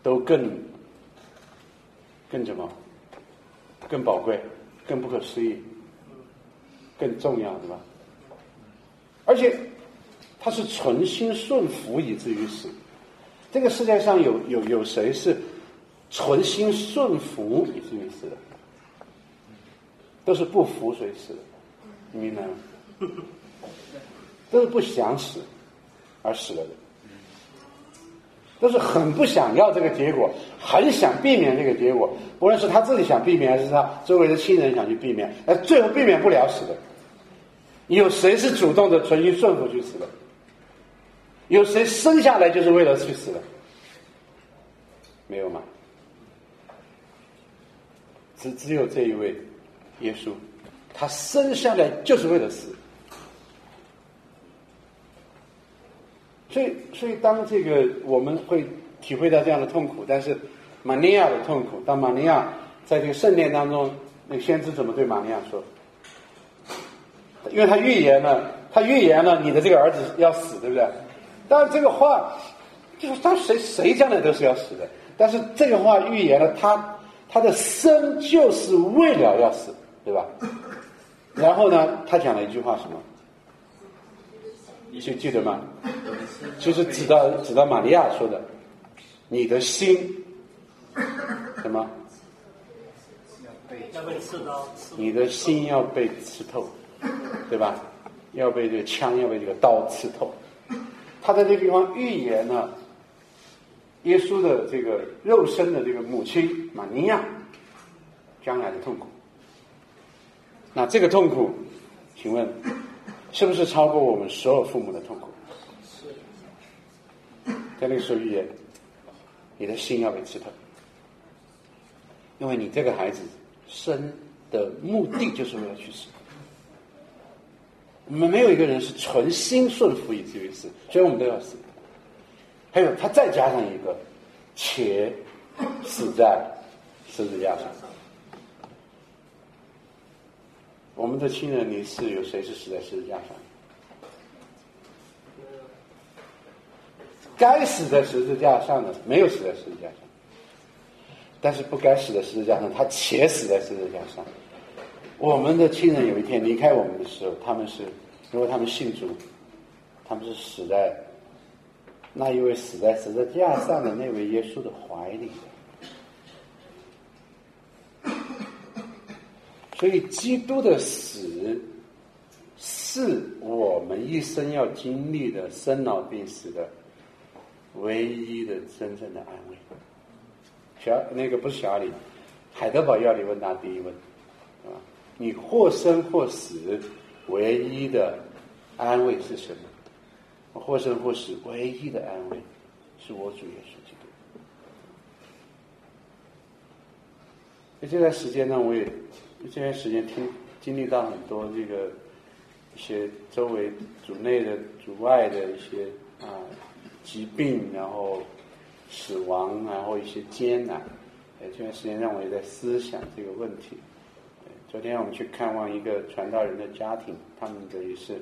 S1: 都更更什么？更宝贵？更不可思议，更重要，对吧？而且他是存心顺服以至于死。这个世界上有有有谁是存心顺服以至于死的？都是不服谁死的，你明白吗？都是不想死而死了的。都是很不想要这个结果，很想避免这个结果。不论是他自己想避免，还是他周围的亲人想去避免，那最后避免不了死的。有谁是主动的、存心顺服去死的？有谁生下来就是为了去死的？没有吗？只只有这一位耶稣，他生下来就是为了死。所以，所以当这个我们会体会到这样的痛苦，但是玛利亚的痛苦，当玛利亚在这个圣殿当中，那个先知怎么对玛利亚说？因为他预言了，他预言了你的这个儿子要死，对不对？但这个话就是当谁谁将来都是要死的，但是这个话预言了他他的生就是为了要死，对吧？然后呢，他讲了一句话什么？你记记得吗？就是指到指到玛利亚说的，你的心什么？
S2: 要被刺刀，
S1: 你的心要被刺透，对吧？要被这个枪，要被这个刀刺透。他在这个地方预言了耶稣的这个肉身的这个母亲玛利亚将来的痛苦。那这个痛苦，请问？是不是超过我们所有父母的痛苦？在那个时候预言，你的心要被刺透，因为你这个孩子生的目的就是为了去死。我们没有一个人是存心顺服以至于死，所以我们都要死。还有他再加上一个，且死在十字架上。我们的亲人离世，有谁是死在十字架上？该死在十字架上的没有死在十字架上，但是不该死在十字架上，他且死在十字架上。我们的亲人有一天离开我们的时候，他们是如果他们信主，他们是死在那一位死在十字架上的那位耶稣的怀里。所以，基督的死是我们一生要经历的生老病死的唯一的真正的安慰。小那个不是小李，海德堡要你问答第一问，啊，你或生或死，唯一的安慰是什么？或生或死，唯一的安慰是我主耶稣基督。在这段时间呢，我也。这段时间听经历到很多这个一些周围组内的、组外的一些啊疾病，然后死亡，然后一些艰难。哎，这段时间让我也在思想这个问题。昨天我们去看望一个传道人的家庭，他们的也是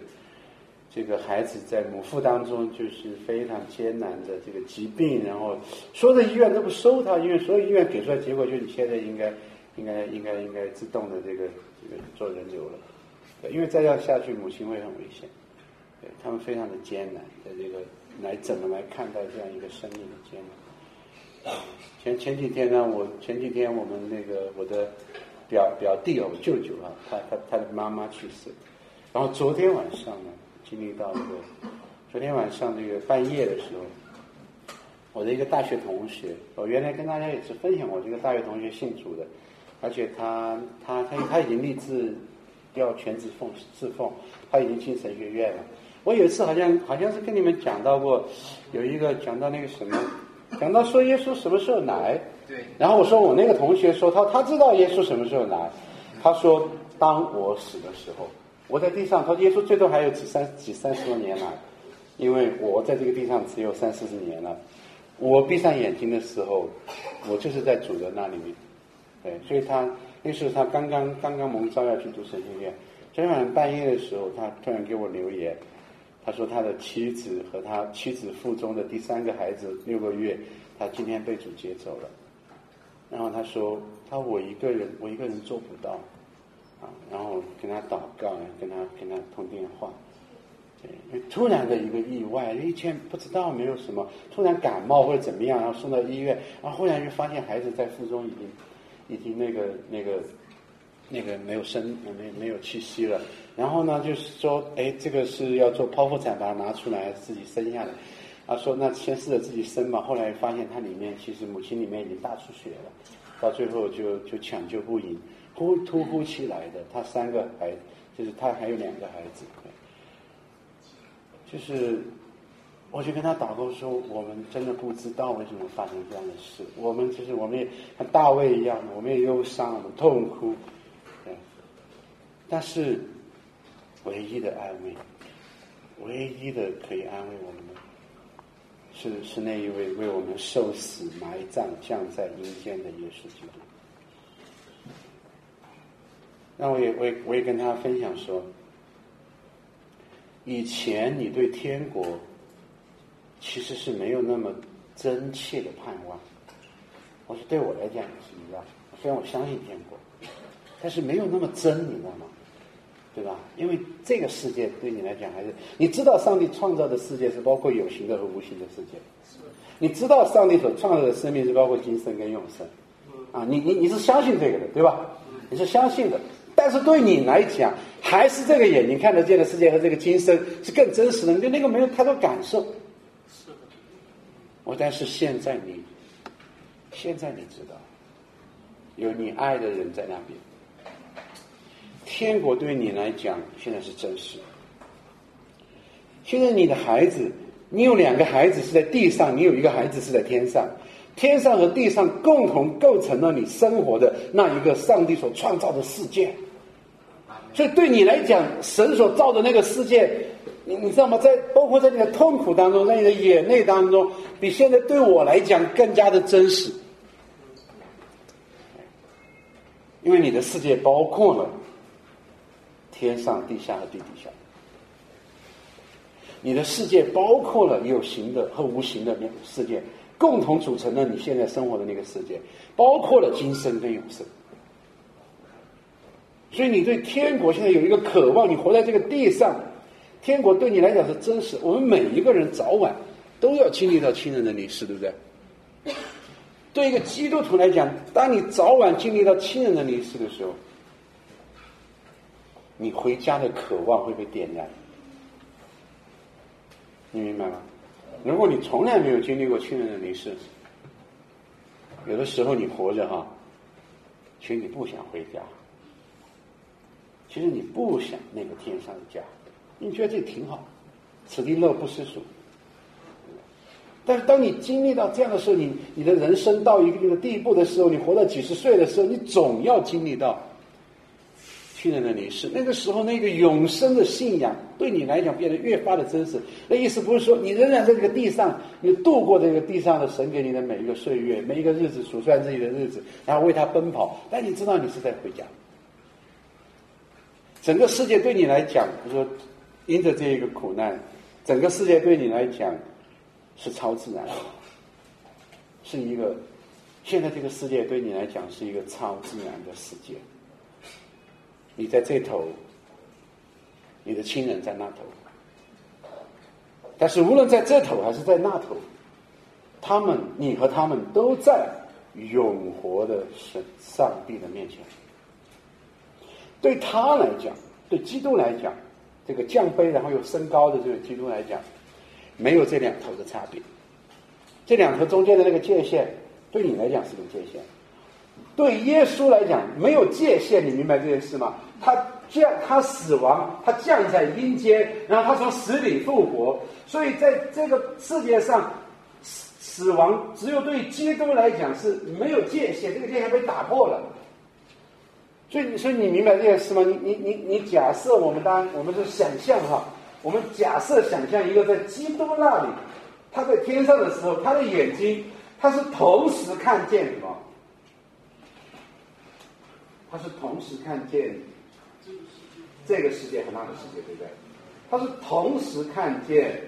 S1: 这个孩子在母腹当中就是非常艰难的这个疾病，然后所有的医院都不收他，因为所有医院给出来结果就是你现在应该。应该应该应该自动的这个这个做人流了，因为再要下去母亲会很危险，对他们非常的艰难，在这个来怎么来看待这样一个生命的艰难？前前几天呢，我前几天我们那个我的表表弟哦，我舅舅啊，他他他的妈妈去世，然后昨天晚上呢，经历到一个，昨天晚上这个半夜的时候，我的一个大学同学，我原来跟大家也是分享过，这个大学同学姓朱的。而且他他他他已经立志要全职奉侍奉，他已经进神学院了。我有一次好像好像是跟你们讲到过，有一个讲到那个什么，讲到说耶稣什么时候来，
S4: 对，
S1: 然后我说我那个同学说他他知道耶稣什么时候来，他说当我死的时候，我在地上，他说耶稣最多还有几三几三十多年来，因为我在这个地上只有三四十年了，我闭上眼睛的时候，我就是在主的那里面，对，所以他那时候他刚刚刚刚蒙召要去读神学院，昨天晚上半夜的时候，他突然给我留言。他说他的妻子和他妻子腹中的第三个孩子六个月，他今天被主接走了。然后他说他我一个人我一个人做不到，啊，然后跟他祷告，跟他跟他通电话，对，突然的一个意外，以前不知道没有什么，突然感冒或者怎么样，然后送到医院，然后忽然就发现孩子在腹中已经已经那个那个。那个没有生，没没有气息了。然后呢，就是说，哎，这个是要做剖腹产，把它拿出来自己生下来。他说，那先试着自己生吧。后来发现他里面其实母亲里面已经大出血了，到最后就就抢救不赢，突突呼期来的。他三个孩，就是他还有两个孩子，就是，我就跟他祷告说，我们真的不知道为什么发生这样的事。我们其实我们也像大卫一样，我们也忧伤，我们痛哭。但是，唯一的安慰，唯一的可以安慰我们的，是是那一位为我们受死、埋葬、降在阴间的耶稣基督。那我也我也我也跟他分享说，以前你对天国其实是没有那么真切的盼望。我说对我来讲也是一样，虽然我相信天国，但是没有那么真，你知道吗？对吧？因为这个世界对你来讲还是你知道，上帝创造的世界是包括有形的和无形的世界。你知道，上帝所创造的生命是包括今生跟永生。啊，你你你是相信这个的，对吧？你是相信的。但是对你来讲，还是这个眼睛看得见的世界和这个今生是更真实的。你对那个没有太多感受。我但是现在你，现在你知道，有你爱的人在那边。天国对你来讲现在是真实。现在你的孩子，你有两个孩子是在地上，你有一个孩子是在天上。天上和地上共同构成了你生活的那一个上帝所创造的世界。所以对你来讲，神所造的那个世界，你你知道吗？在包括在你的痛苦当中，在你的眼泪当中，比现在对我来讲更加的真实。因为你的世界包括了。天上、地下和地底下，你的世界包括了有形的和无形的两世界，共同组成了你现在生活的那个世界，包括了今生跟永生。所以你对天国现在有一个渴望，你活在这个地上，天国对你来讲是真实。我们每一个人早晚都要经历到亲人的离世，对不对？对一个基督徒来讲，当你早晚经历到亲人的离世的时候，你回家的渴望会被点燃，你明白吗？如果你从来没有经历过亲人的离世，有的时候你活着哈，其实你不想回家，其实你不想那个天上的家，你觉得这挺好，此地乐不思蜀。但是当你经历到这样的时候，你你的人生到一定的地步的时候，你活到几十岁的时候，你总要经历到。亲人的离世，那个时候那个永生的信仰对你来讲变得越发的真实。那意思不是说你仍然在这个地上，你度过这个地上的神给你的每一个岁月，每一个日子数算自己的日子，然后为他奔跑。但你知道你是在回家。整个世界对你来讲，就说因着这一个苦难，整个世界对你来讲是超自然，是一个现在这个世界对你来讲是一个超自然的世界。你在这头，你的亲人在那头，但是无论在这头还是在那头，他们，你和他们都在永活的神上帝的面前。对他来讲，对基督来讲，这个降杯然后又升高的这个基督来讲，没有这两头的差别。这两头中间的那个界限，对你来讲是个界限。对耶稣来讲，没有界限，你明白这件事吗？他降，他死亡，他降在阴间，然后他从死里复活，所以在这个世界上，死亡只有对基督来讲是没有界限，这个界限被打破了。所以，所以你明白这件事吗？你你你你假设我们当我们是想象哈，我们假设想象一个在基督那里，他在天上的时候，他的眼睛他是同时看见什么？他是同时看见这个世界和那个世界，对不对？他是同时看见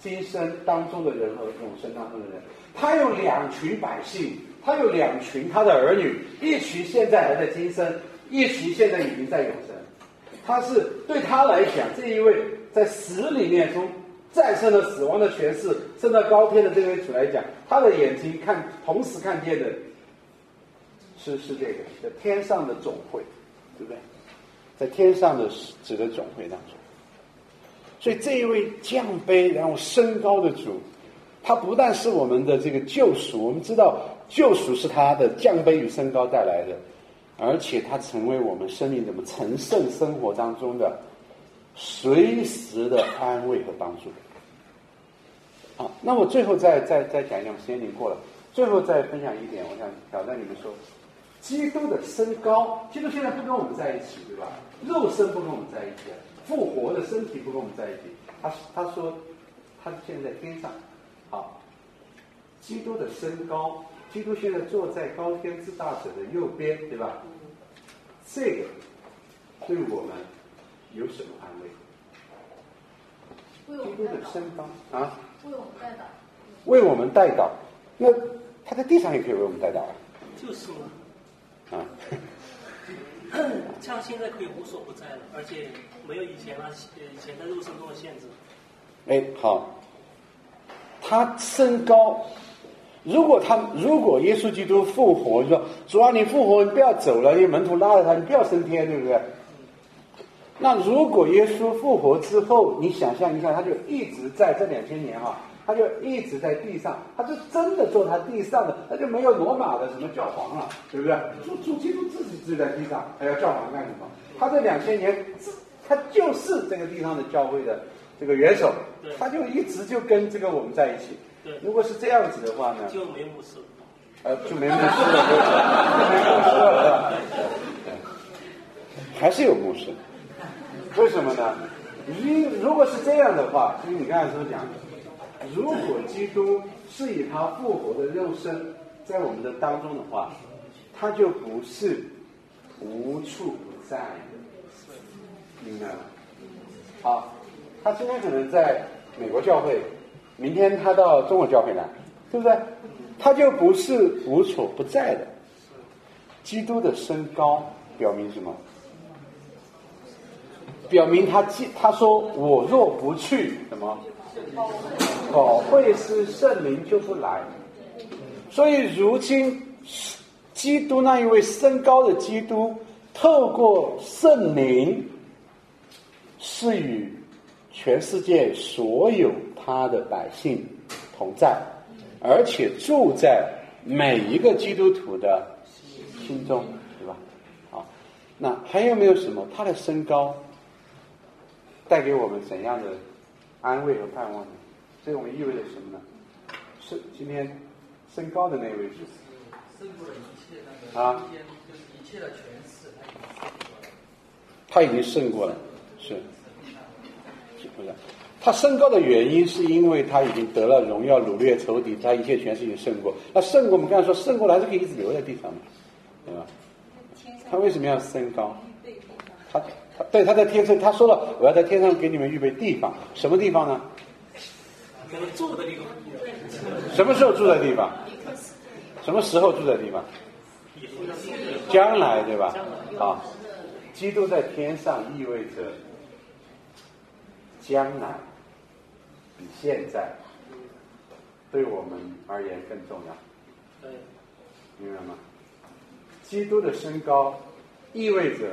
S1: 今生当中的人和永生当中的人。他有两群百姓，他有两群他的儿女，一群现在还在今生，一群现在已经在永生。他是对他来讲，这一位在死里面从战胜了死亡的权势，升到高天的这位主来讲，他的眼睛看同时看见的。是是这个，在天上的总会，对不对？在天上的指的总会当中，所以这一位降卑然后升高的主，他不但是我们的这个救赎，我们知道救赎是他的降卑与升高带来的，而且他成为我们生命怎么成圣生活当中的随时的安慰和帮助。好，那我最后再再再讲一讲，时间已经过了，最后再分享一点，我想挑战你们说。基督的身高，基督现在不跟我们在一起，对吧？肉身不跟我们在一起，复活的身体不跟我们在一起。他他说，他现在在天上。好，基督的身高，基督现在坐在高天之大者的右边，对吧？这个对我们有什么安慰？基督的身高啊？
S3: 为我们代祷。
S1: 为我们代祷。那他在地上也可以为我们代祷啊。
S2: 就是嘛。
S1: 啊，
S2: 像现在可以无所不在了，而且没有以前那以前在肉身中的限制。
S1: 哎，好，他身高，如果他如果耶稣基督复活，就说主啊，你复活，你不要走了，你门徒拉着他，你不要升天，对不对？那如果耶稣复活之后，你想象一下，他就一直在这两千年哈。他就一直在地上，他就真的做他地上的，他就没有罗马的什么教皇了，对不对？主主基督自己自己在地上，还要教皇干什么？他这两千年，他就是这个地上的教会的这个元首，他就一直就跟这个我们在一起。如果是这样子的话呢？
S2: 就没牧师。
S1: 呃，就没牧师了，没牧师了，还是有牧师？为什么呢？你如果是这样的话，就你刚才所讲。如果基督是以他复活的肉身在我们的当中的话，他就不是无处不在，明白吗？好，他今天可能在美国教会，明天他到中国教会来，对不对？他就不是无处不在的。基督的身高表明什么？表明他他说我若不去什么？宝会是圣灵就不来，所以如今基督那一位升高的基督，透过圣灵，是与全世界所有他的百姓同在，而且住在每一个基督徒的心中，对吧？好，那还有没有什么？他的身高带给我们怎样的？安慰和盼望呢？这我们意味着什么呢？是今天升高的那位是
S6: 胜过了一切那个啊，就是一切的权势，
S1: 他已经胜过了，是，是不是？他升高的原因是因为他已经得了荣耀、掳掠仇敌，他一切权势已经胜过。那胜过，我们刚才说胜过了，还是可以一直留在地上嘛，对吧？他为什么要升高？他。他对他在天上，他说了，我要在天上给你们预备地方，什么地方呢？
S2: 住的地方。
S1: 什么时候住的地方？什么时候住的地方？将来对吧？啊，基督在天上意味着将来比现在对我们而言更重要。
S2: 对，
S1: 明白吗？基督的身高意味着。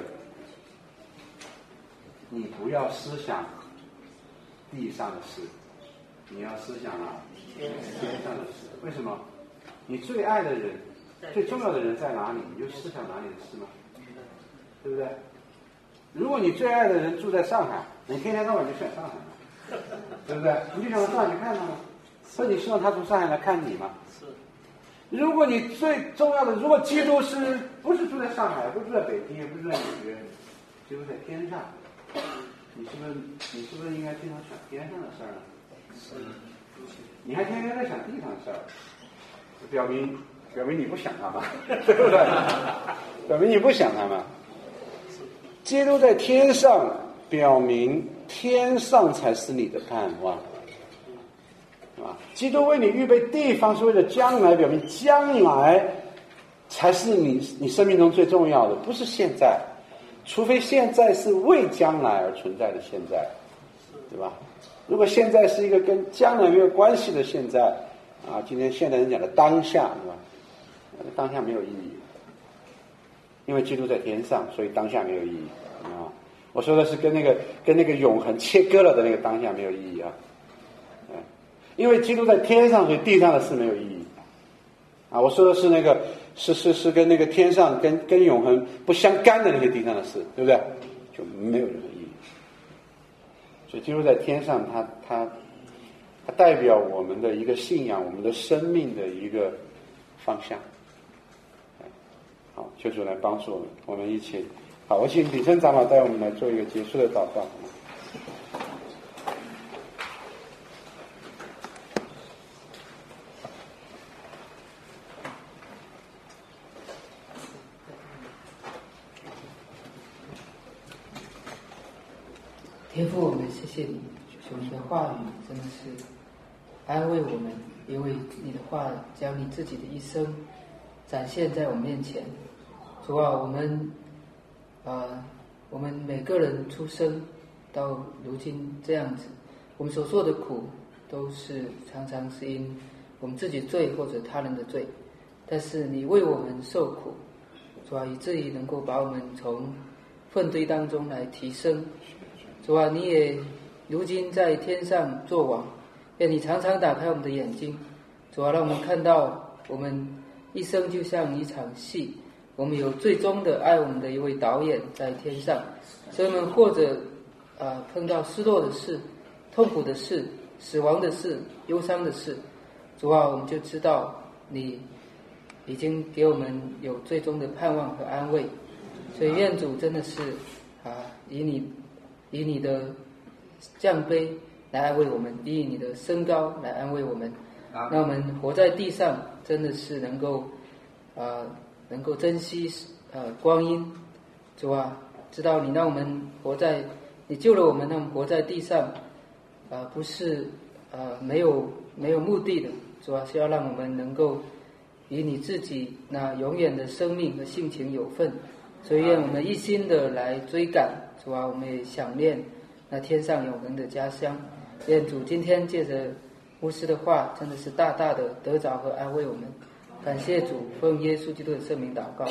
S1: 你不要思想地上的事，你要思想啊天上的事。为什么？你最爱的人、最重要的人在哪里，你就思想哪里的事吗？对不对？如果你最爱的人住在上海，你天天到晚就想上海，对不对？你就想到上海去看他吗？所以你希望他从上海来看你吗？
S2: 是。
S1: 如果你最重要的，如果基督是不是住在上海，不是住在北京，也不是在纽约，基督在天上，你是不是你是不是应该经常想天上的事儿呢？
S2: 是。
S1: 你还天天在想地上的事儿，表明表明你不想他嘛，对不对？表明你不想他嘛。基督在天上，表明天上才是你的盼望。啊，基督为你预备地方是为了将来，表明将来才是你你生命中最重要的，不是现在。除非现在是为将来而存在的现在，对吧？如果现在是一个跟将来没有关系的现在，啊，今天现代人讲的当下，对吧？当下没有意义，因为基督在天上，所以当下没有意义啊。我说的是跟那个跟那个永恒切割了的那个当下没有意义啊。因为基督在天上，所以地上的事没有意义。啊，我说的是那个，是是是跟那个天上、跟跟永恒不相干的那些地上的事，对不对？就没有任何意义。所以基督在天上，他他他代表我们的一个信仰，我们的生命的一个方向。好，求主来帮助我们，我们一起。好，我请李生长老带我们来做一个结束的祷告。
S7: 天父，我们谢谢你，求你的话语真的是安慰我们，因为你的话将你自己的一生展现在我们面前。主啊，我们啊，我们每个人出生到如今这样子，我们所受的苦都是常常是因我们自己罪或者他人的罪，但是你为我们受苦，主啊，以至于能够把我们从粪堆当中来提升。主啊，你也如今在天上作王，愿你常常打开我们的眼睛，主啊，让我们看到我们一生就像一场戏，我们有最终的爱我们的一位导演在天上，所以我们或者啊碰到失落的事、痛苦的事、死亡的事、忧伤的事，主啊，我们就知道你已经给我们有最终的盼望和安慰，所以愿主真的是啊以你。以你的降卑来安慰我们，以你的身高来安慰我们。让我们活在地上，真的是能够啊，能够珍惜呃光阴，主啊，知道你让我们活在，你救了我们，让我们活在地上啊，不是啊没有没有目的的，主要是要让我们能够以你自己那永远的生命和性情有份，所以愿我们一心的来追赶。主啊，我们也想念那天上永恒的家乡。愿主今天借着巫师的话，真的是大大的得着和安慰我们。感谢主，奉耶稣基督的圣名祷告。